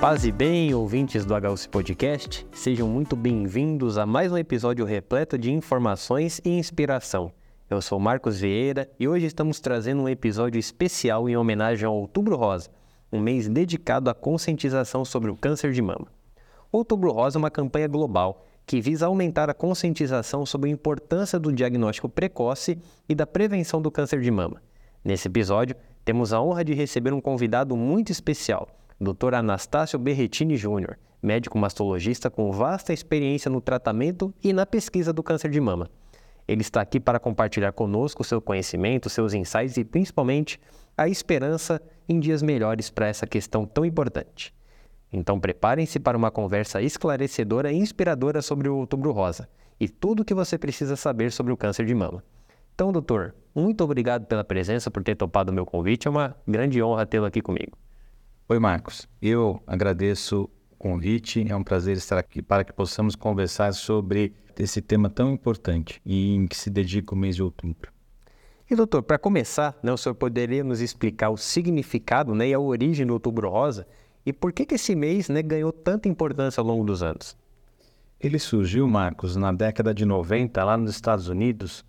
Paz e bem, ouvintes do HUC Podcast, sejam muito bem-vindos a mais um episódio repleto de informações e inspiração. Eu sou Marcos Vieira e hoje estamos trazendo um episódio especial em homenagem ao Outubro Rosa, um mês dedicado à conscientização sobre o câncer de mama. Outubro Rosa é uma campanha global que visa aumentar a conscientização sobre a importância do diagnóstico precoce e da prevenção do câncer de mama. Nesse episódio, temos a honra de receber um convidado muito especial Dr. Anastácio Berretini Júnior, médico mastologista com vasta experiência no tratamento e na pesquisa do câncer de mama. Ele está aqui para compartilhar conosco seu conhecimento, seus insights e principalmente a esperança em dias melhores para essa questão tão importante. Então preparem-se para uma conversa esclarecedora e inspiradora sobre o Outubro Rosa e tudo o que você precisa saber sobre o câncer de mama. Então, doutor, muito obrigado pela presença, por ter topado o meu convite. É uma grande honra tê-lo aqui comigo. Oi, Marcos. Eu agradeço o convite. É um prazer estar aqui para que possamos conversar sobre esse tema tão importante e em que se dedica o mês de outubro. E, doutor, para começar, né, o senhor poderia nos explicar o significado né, e a origem do Outubro Rosa e por que, que esse mês né, ganhou tanta importância ao longo dos anos? Ele surgiu, Marcos, na década de 90, lá nos Estados Unidos,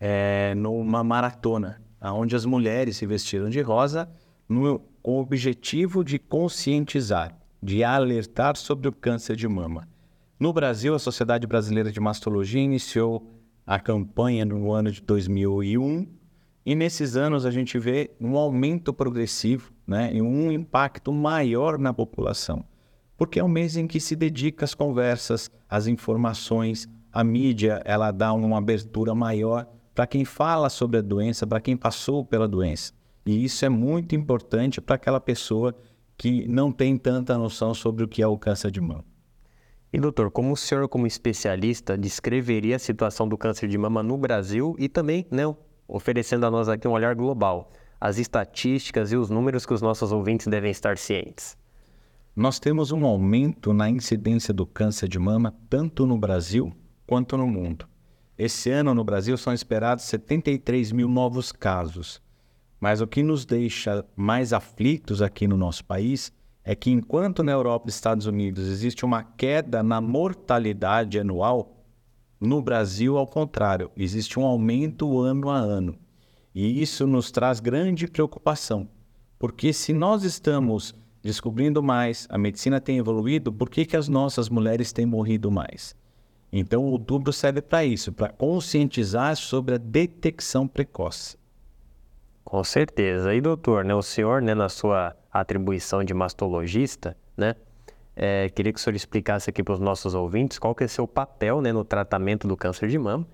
é, numa maratona, onde as mulheres se vestiram de rosa no, com o objetivo de conscientizar, de alertar sobre o câncer de mama. No Brasil, a Sociedade Brasileira de Mastologia iniciou a campanha no ano de 2001 e nesses anos a gente vê um aumento progressivo né, e um impacto maior na população, porque é um mês em que se dedica às conversas, às informações, a mídia ela dá uma abertura maior para quem fala sobre a doença, para quem passou pela doença. E isso é muito importante para aquela pessoa que não tem tanta noção sobre o que é o câncer de mama. E doutor, como o senhor, como especialista, descreveria a situação do câncer de mama no Brasil e também, né, oferecendo a nós aqui um olhar global, as estatísticas e os números que os nossos ouvintes devem estar cientes? Nós temos um aumento na incidência do câncer de mama tanto no Brasil quanto no mundo. Esse ano no Brasil são esperados 73 mil novos casos. Mas o que nos deixa mais aflitos aqui no nosso país é que, enquanto na Europa e Estados Unidos existe uma queda na mortalidade anual, no Brasil, ao contrário, existe um aumento ano a ano. E isso nos traz grande preocupação, porque se nós estamos descobrindo mais, a medicina tem evoluído, por que, que as nossas mulheres têm morrido mais? Então, o outubro serve para isso, para conscientizar sobre a detecção precoce. Com certeza. E doutor, né, o senhor, né, na sua atribuição de mastologista, né, é, queria que o senhor explicasse aqui para os nossos ouvintes qual que é seu papel né, no tratamento do câncer de mama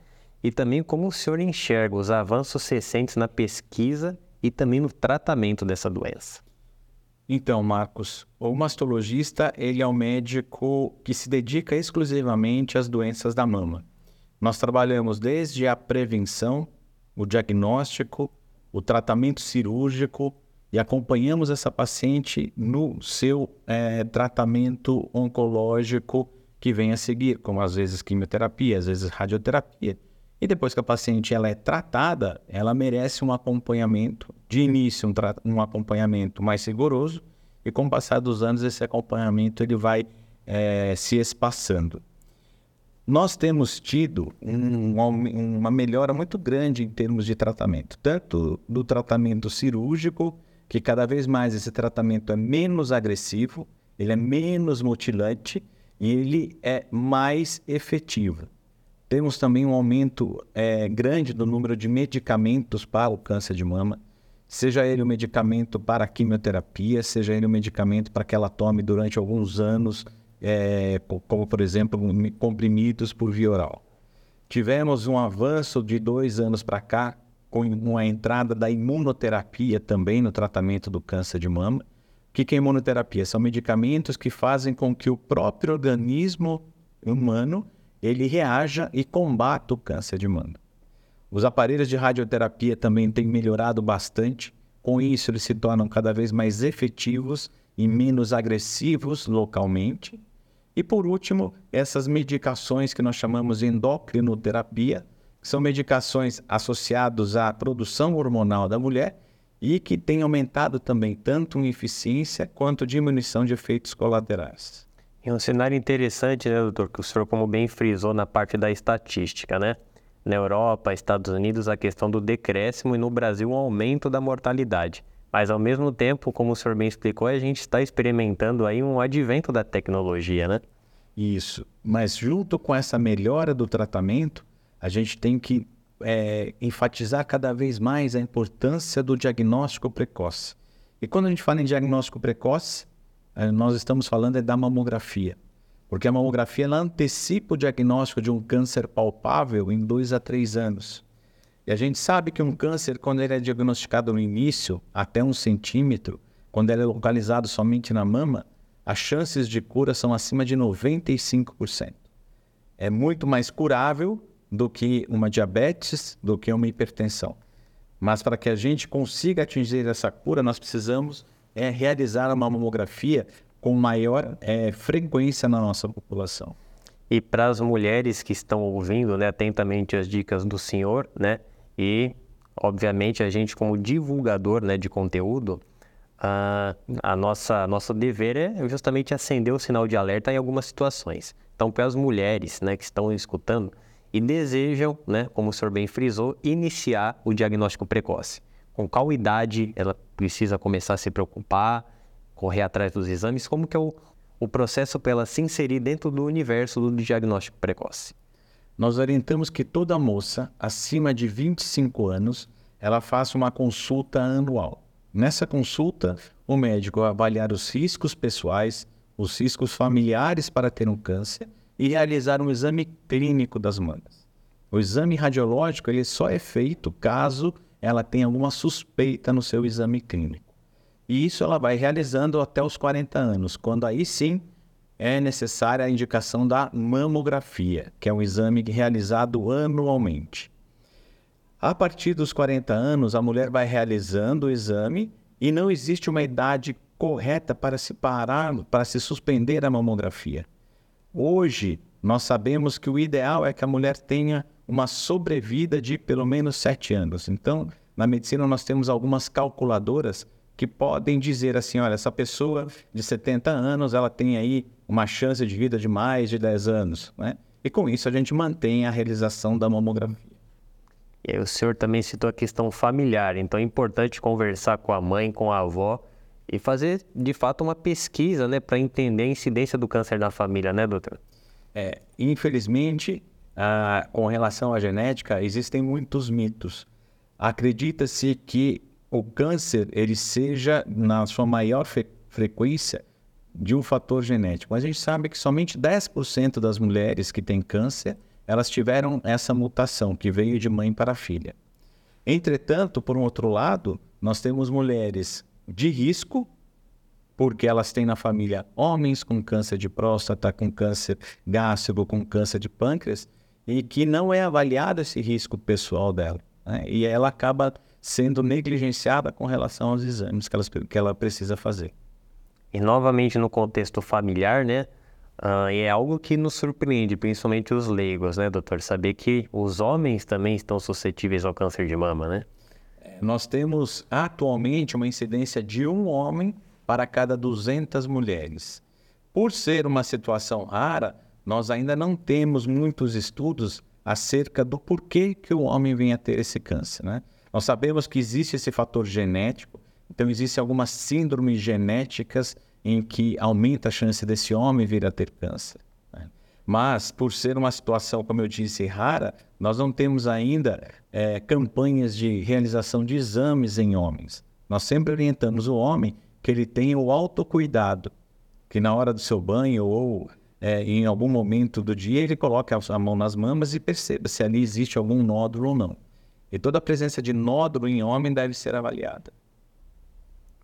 e também como o senhor enxerga os avanços recentes na pesquisa e também no tratamento dessa doença. Então, Marcos, o mastologista ele é um médico que se dedica exclusivamente às doenças da mama. Nós trabalhamos desde a prevenção, o diagnóstico, o tratamento cirúrgico e acompanhamos essa paciente no seu é, tratamento oncológico que vem a seguir, como às vezes quimioterapia, às vezes radioterapia. E depois que a paciente ela é tratada, ela merece um acompanhamento, de início um, um acompanhamento mais rigoroso, e com o passar dos anos esse acompanhamento ele vai é, se espaçando. Nós temos tido um, uma melhora muito grande em termos de tratamento, tanto do tratamento cirúrgico, que cada vez mais esse tratamento é menos agressivo, ele é menos mutilante e ele é mais efetivo. Temos também um aumento é, grande do número de medicamentos para o câncer de mama, seja ele um medicamento para a quimioterapia, seja ele um medicamento para que ela tome durante alguns anos é, como por exemplo comprimidos por via oral. Tivemos um avanço de dois anos para cá com a entrada da imunoterapia também no tratamento do câncer de mama. O que é imunoterapia? São medicamentos que fazem com que o próprio organismo humano ele reaja e combata o câncer de mama. Os aparelhos de radioterapia também têm melhorado bastante Com isso, eles se tornam cada vez mais efetivos e menos agressivos localmente. E por último, essas medicações que nós chamamos de endocrinoterapia, que são medicações associadas à produção hormonal da mulher e que têm aumentado também tanto em eficiência quanto diminuição de efeitos colaterais. É um cenário interessante, né, doutor, que o senhor, como bem frisou na parte da estatística, né? Na Europa, Estados Unidos, a questão do decréscimo e no Brasil, o aumento da mortalidade. Mas, ao mesmo tempo, como o senhor bem explicou, a gente está experimentando aí um advento da tecnologia, né? Isso. Mas, junto com essa melhora do tratamento, a gente tem que é, enfatizar cada vez mais a importância do diagnóstico precoce. E quando a gente fala em diagnóstico precoce, é, nós estamos falando é da mamografia. Porque a mamografia ela antecipa o diagnóstico de um câncer palpável em dois a três anos. E a gente sabe que um câncer, quando ele é diagnosticado no início, até um centímetro, quando ele é localizado somente na mama, as chances de cura são acima de 95%. É muito mais curável do que uma diabetes, do que uma hipertensão. Mas para que a gente consiga atingir essa cura, nós precisamos é, realizar uma mamografia com maior é, frequência na nossa população. E para as mulheres que estão ouvindo né, atentamente as dicas do senhor, né, e obviamente a gente como divulgador né, de conteúdo, a, a nossa nosso dever é justamente acender o sinal de alerta em algumas situações. Então, para as mulheres né, que estão escutando, e desejam, né, como o senhor bem frisou, iniciar o diagnóstico precoce. Com qual idade ela precisa começar a se preocupar, correr atrás dos exames? Como que é o, o processo para ela se inserir dentro do universo do diagnóstico precoce? Nós orientamos que toda moça acima de 25 anos ela faça uma consulta anual. Nessa consulta, o médico vai avaliar os riscos pessoais, os riscos familiares para ter um câncer e realizar um exame clínico das mamas. O exame radiológico ele só é feito caso ela tenha alguma suspeita no seu exame clínico. E isso ela vai realizando até os 40 anos, quando aí sim é necessária a indicação da mamografia, que é um exame realizado anualmente. A partir dos 40 anos, a mulher vai realizando o exame e não existe uma idade correta para se parar, para se suspender a mamografia. Hoje, nós sabemos que o ideal é que a mulher tenha uma sobrevida de pelo menos sete anos. Então, na medicina, nós temos algumas calculadoras que podem dizer assim: olha, essa pessoa de 70 anos ela tem aí uma chance de vida de mais de 10 anos. Né? E com isso a gente mantém a realização da mamografia. E aí, o senhor também citou a questão familiar, então é importante conversar com a mãe, com a avó e fazer de fato uma pesquisa, né, para entender a incidência do câncer na família, né, doutor? É, infelizmente, ah, com relação à genética, existem muitos mitos. Acredita-se que o câncer ele seja na sua maior fre frequência de um fator genético. A gente sabe que somente 10% das mulheres que têm câncer, elas tiveram essa mutação que veio de mãe para filha. Entretanto, por um outro lado, nós temos mulheres de risco, porque elas têm na família homens com câncer de próstata, com câncer gástrico, com câncer de pâncreas, e que não é avaliado esse risco pessoal dela. Né? E ela acaba sendo negligenciada com relação aos exames que que ela precisa fazer. E novamente no contexto familiar, né? Uh, é algo que nos surpreende, principalmente os leigos, né, doutor? Saber que os homens também estão suscetíveis ao câncer de mama, né? Nós temos atualmente uma incidência de um homem para cada 200 mulheres. Por ser uma situação rara, nós ainda não temos muitos estudos acerca do porquê que o homem vem a ter esse câncer. Né? Nós sabemos que existe esse fator genético, então existem algumas síndromes genéticas em que aumenta a chance desse homem vir a ter câncer. Mas, por ser uma situação, como eu disse, rara, nós não temos ainda é, campanhas de realização de exames em homens. Nós sempre orientamos o homem que ele tenha o autocuidado, que na hora do seu banho ou é, em algum momento do dia ele coloque a mão nas mamas e perceba se ali existe algum nódulo ou não. E toda a presença de nódulo em homem deve ser avaliada.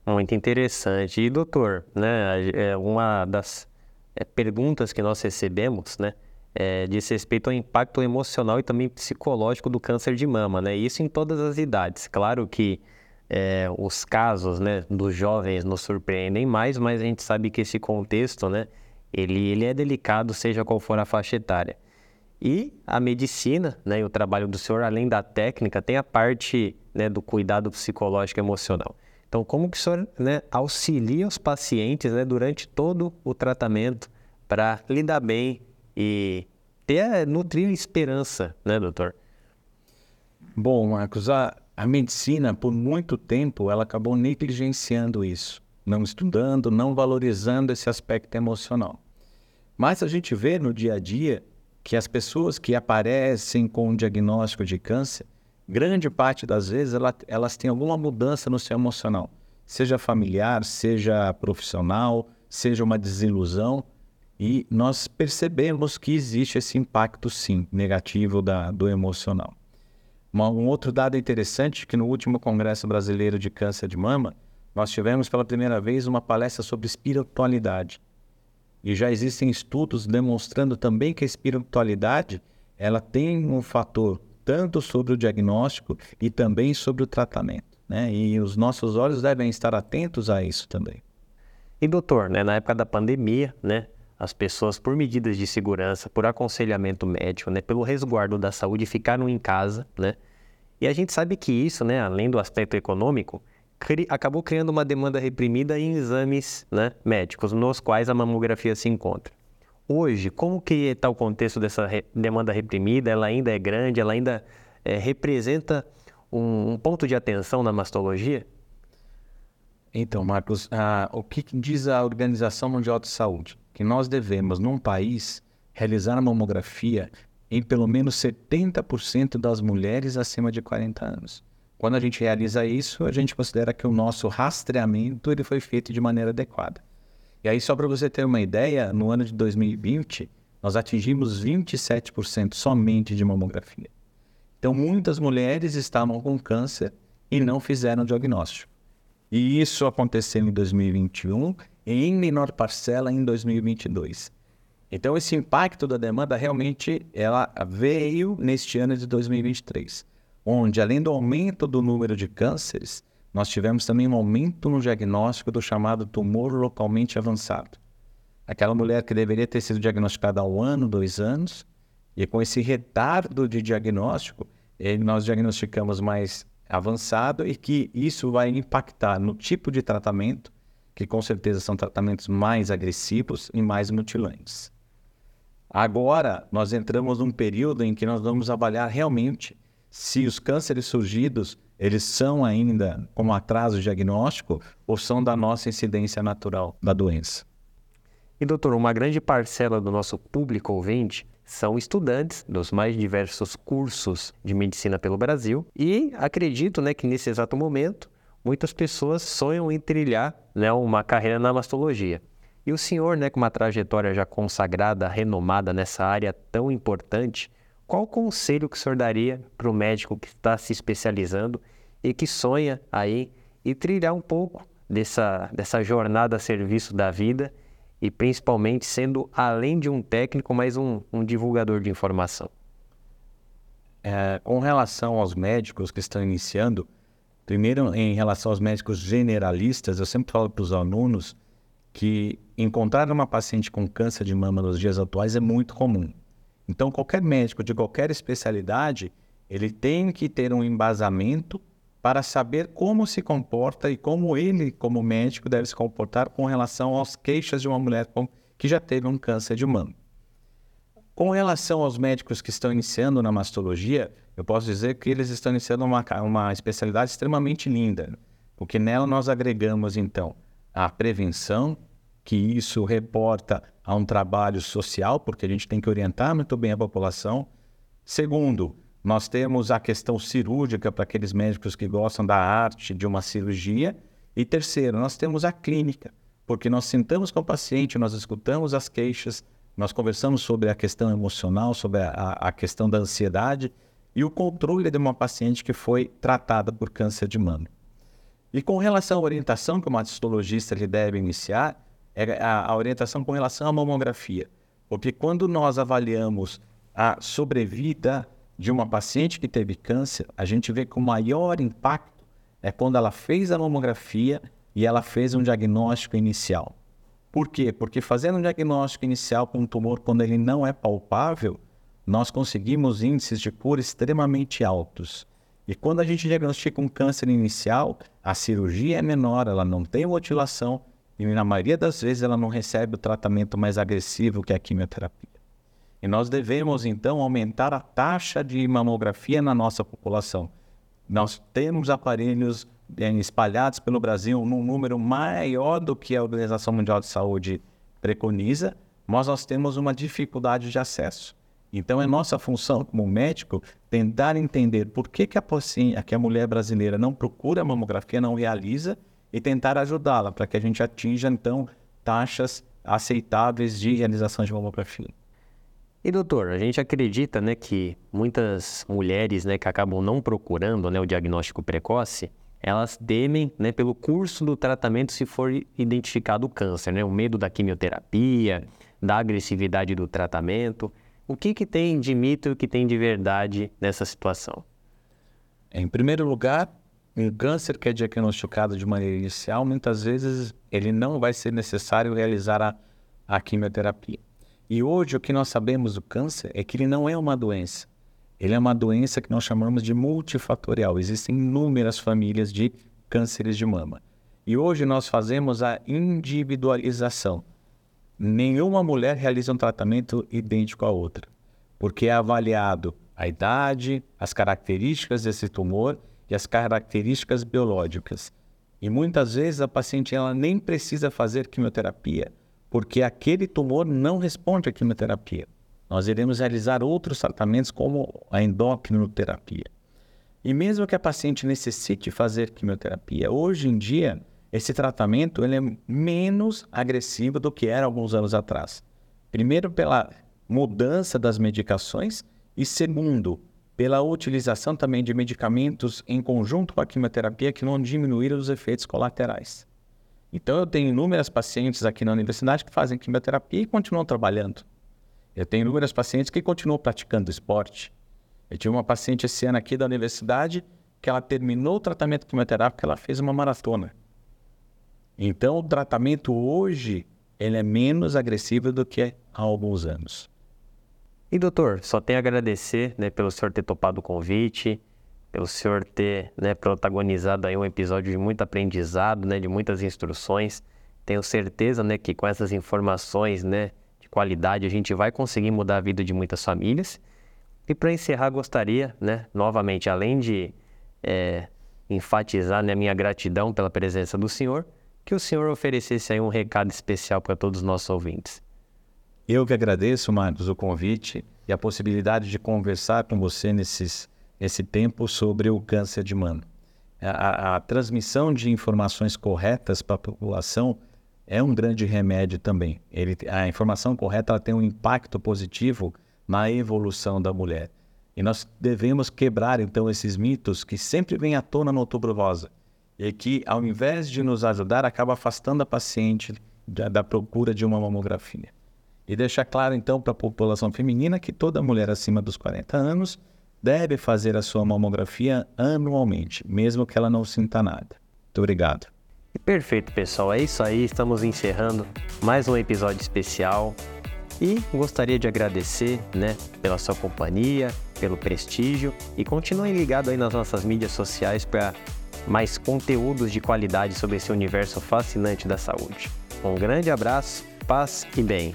Muito interessante. E doutor, né, é uma das é, perguntas que nós recebemos, né, é, diz respeito ao impacto emocional e também psicológico do câncer de mama, né? Isso em todas as idades. Claro que é, os casos né, dos jovens nos surpreendem mais, mas a gente sabe que esse contexto, né, ele, ele é delicado, seja qual for a faixa etária. E a medicina, né, e o trabalho do senhor, além da técnica, tem a parte né, do cuidado psicológico e emocional. Então, como que o senhor né, auxilia os pacientes né, durante todo o tratamento para lidar bem e ter, nutrir a esperança, né, doutor? Bom, Marcos, a, a medicina, por muito tempo, ela acabou negligenciando isso, não estudando, não valorizando esse aspecto emocional. Mas a gente vê no dia a dia que as pessoas que aparecem com um diagnóstico de câncer, grande parte das vezes ela, elas têm alguma mudança no seu emocional, seja familiar, seja profissional, seja uma desilusão, e nós percebemos que existe esse impacto, sim, negativo da, do emocional. Um outro dado interessante que no último Congresso Brasileiro de Câncer de Mama, nós tivemos pela primeira vez uma palestra sobre espiritualidade. E já existem estudos demonstrando também que a espiritualidade ela tem um fator tanto sobre o diagnóstico e também sobre o tratamento. Né? E os nossos olhos devem estar atentos a isso também. E doutor, né, na época da pandemia, né, as pessoas, por medidas de segurança, por aconselhamento médico, né, pelo resguardo da saúde, ficaram em casa, né? E a gente sabe que isso, né, além do aspecto econômico, cri acabou criando uma demanda reprimida em exames né, médicos, nos quais a mamografia se encontra. Hoje, como que está o contexto dessa re demanda reprimida? Ela ainda é grande? Ela ainda é, representa um, um ponto de atenção na mastologia? Então, Marcos, o que diz a Organização Mundial de Saúde? Que nós devemos, num país, realizar a mamografia em pelo menos 70% das mulheres acima de 40 anos. Quando a gente realiza isso, a gente considera que o nosso rastreamento ele foi feito de maneira adequada. E aí, só para você ter uma ideia, no ano de 2020, nós atingimos 27% somente de mamografia. Então, muitas mulheres estavam com câncer e não fizeram diagnóstico. E isso aconteceu em 2021 e em menor parcela em 2022. Então, esse impacto da demanda realmente ela veio neste ano de 2023, onde, além do aumento do número de cânceres, nós tivemos também um aumento no diagnóstico do chamado tumor localmente avançado. Aquela mulher que deveria ter sido diagnosticada há um ano, dois anos, e com esse retardo de diagnóstico, nós diagnosticamos mais avançado e que isso vai impactar no tipo de tratamento, que com certeza são tratamentos mais agressivos e mais mutilantes. Agora, nós entramos num período em que nós vamos avaliar realmente se os cânceres surgidos, eles são ainda como atraso diagnóstico ou são da nossa incidência natural da doença. E doutor, uma grande parcela do nosso público ouvinte são estudantes dos mais diversos cursos de medicina pelo Brasil e acredito né, que nesse exato momento muitas pessoas sonham em trilhar né, uma carreira na mastologia. E o senhor, né, com uma trajetória já consagrada, renomada nessa área tão importante, qual conselho que o senhor daria para o médico que está se especializando e que sonha aí e trilhar um pouco dessa, dessa jornada a serviço da vida e principalmente sendo, além de um técnico, mais um, um divulgador de informação? É, com relação aos médicos que estão iniciando, primeiro em relação aos médicos generalistas, eu sempre falo para os alunos que encontrar uma paciente com câncer de mama nos dias atuais é muito comum. Então, qualquer médico de qualquer especialidade, ele tem que ter um embasamento para saber como se comporta e como ele, como médico, deve se comportar com relação às queixas de uma mulher que já teve um câncer de mama. Com relação aos médicos que estão iniciando na mastologia, eu posso dizer que eles estão iniciando uma, uma especialidade extremamente linda, porque nela nós agregamos, então, a prevenção, que isso reporta a um trabalho social, porque a gente tem que orientar muito bem a população. Segundo, nós temos a questão cirúrgica para aqueles médicos que gostam da arte de uma cirurgia. E terceiro, nós temos a clínica, porque nós sentamos com o paciente, nós escutamos as queixas, nós conversamos sobre a questão emocional, sobre a, a questão da ansiedade e o controle de uma paciente que foi tratada por câncer de mama. E com relação à orientação que o mastologista ele deve iniciar, a, a orientação com relação à mamografia. Porque quando nós avaliamos a sobrevida de uma paciente que teve câncer, a gente vê que o maior impacto é quando ela fez a mamografia e ela fez um diagnóstico inicial. Por quê? Porque fazendo um diagnóstico inicial com um tumor, quando ele não é palpável, nós conseguimos índices de cura extremamente altos. E quando a gente diagnostica um câncer inicial, a cirurgia é menor, ela não tem mutilação e na maioria das vezes ela não recebe o tratamento mais agressivo que a quimioterapia. E nós devemos então aumentar a taxa de mamografia na nossa população. Nós temos aparelhos é, espalhados pelo Brasil num número maior do que a Organização Mundial de Saúde preconiza, mas nós temos uma dificuldade de acesso. Então, é nossa função como médico tentar entender por que, que, a, que a mulher brasileira não procura a mamografia, não realiza, e tentar ajudá-la para que a gente atinja, então, taxas aceitáveis de realização de mamografia. E doutor, a gente acredita, né, que muitas mulheres, né, que acabam não procurando, né, o diagnóstico precoce, elas temem, né, pelo curso do tratamento se for identificado o câncer, né, o medo da quimioterapia, da agressividade do tratamento. O que, que tem de mito e o que tem de verdade nessa situação? Em primeiro lugar, um câncer que é diagnosticado de maneira inicial, muitas vezes ele não vai ser necessário realizar a, a quimioterapia. E hoje o que nós sabemos do câncer é que ele não é uma doença. Ele é uma doença que nós chamamos de multifatorial. Existem inúmeras famílias de cânceres de mama. E hoje nós fazemos a individualização nenhuma mulher realiza um tratamento idêntico à outra, porque é avaliado a idade, as características desse tumor e as características biológicas. E muitas vezes a paciente ela nem precisa fazer quimioterapia, porque aquele tumor não responde à quimioterapia. Nós iremos realizar outros tratamentos como a endocrinoterapia. E mesmo que a paciente necessite fazer quimioterapia, hoje em dia esse tratamento ele é menos agressivo do que era alguns anos atrás. Primeiro, pela mudança das medicações e segundo, pela utilização também de medicamentos em conjunto com a quimioterapia que não diminuíram os efeitos colaterais. Então, eu tenho inúmeras pacientes aqui na universidade que fazem quimioterapia e continuam trabalhando. Eu tenho inúmeras pacientes que continuam praticando esporte. Eu tive uma paciente esse ano aqui da universidade que ela terminou o tratamento quimioterápico, ela fez uma maratona. Então, o tratamento hoje ele é menos agressivo do que há alguns anos. E doutor, só tenho a agradecer né, pelo senhor ter topado o convite, pelo senhor ter né, protagonizado aí um episódio de muito aprendizado, né, de muitas instruções. Tenho certeza né, que com essas informações né, de qualidade a gente vai conseguir mudar a vida de muitas famílias. E para encerrar, gostaria, né, novamente, além de é, enfatizar né, minha gratidão pela presença do senhor, que o senhor oferecesse aí um recado especial para todos os nossos ouvintes. Eu que agradeço, Marcos, o convite e a possibilidade de conversar com você nesses, nesse tempo sobre o câncer de mama. A, a, transmissão de informações corretas para a população é um grande remédio também. Ele, a informação correta tem um impacto positivo na evolução da mulher. E nós devemos quebrar, então, esses mitos que sempre vêm à tona no Outubro Rosa e que, ao invés de nos ajudar, acaba afastando a paciente da, da procura de uma mamografia. E deixar claro, então, para a população feminina que toda mulher acima dos 40 anos deve fazer a sua mamografia anualmente, mesmo que ela não sinta nada. Muito obrigado. Perfeito, pessoal. É isso aí. Estamos encerrando mais um episódio especial. E gostaria de agradecer, né, pela sua companhia, pelo prestígio e continuem ligados aí nas nossas mídias sociais para mais conteúdos de qualidade sobre esse universo fascinante da saúde. Um grande abraço, paz e bem.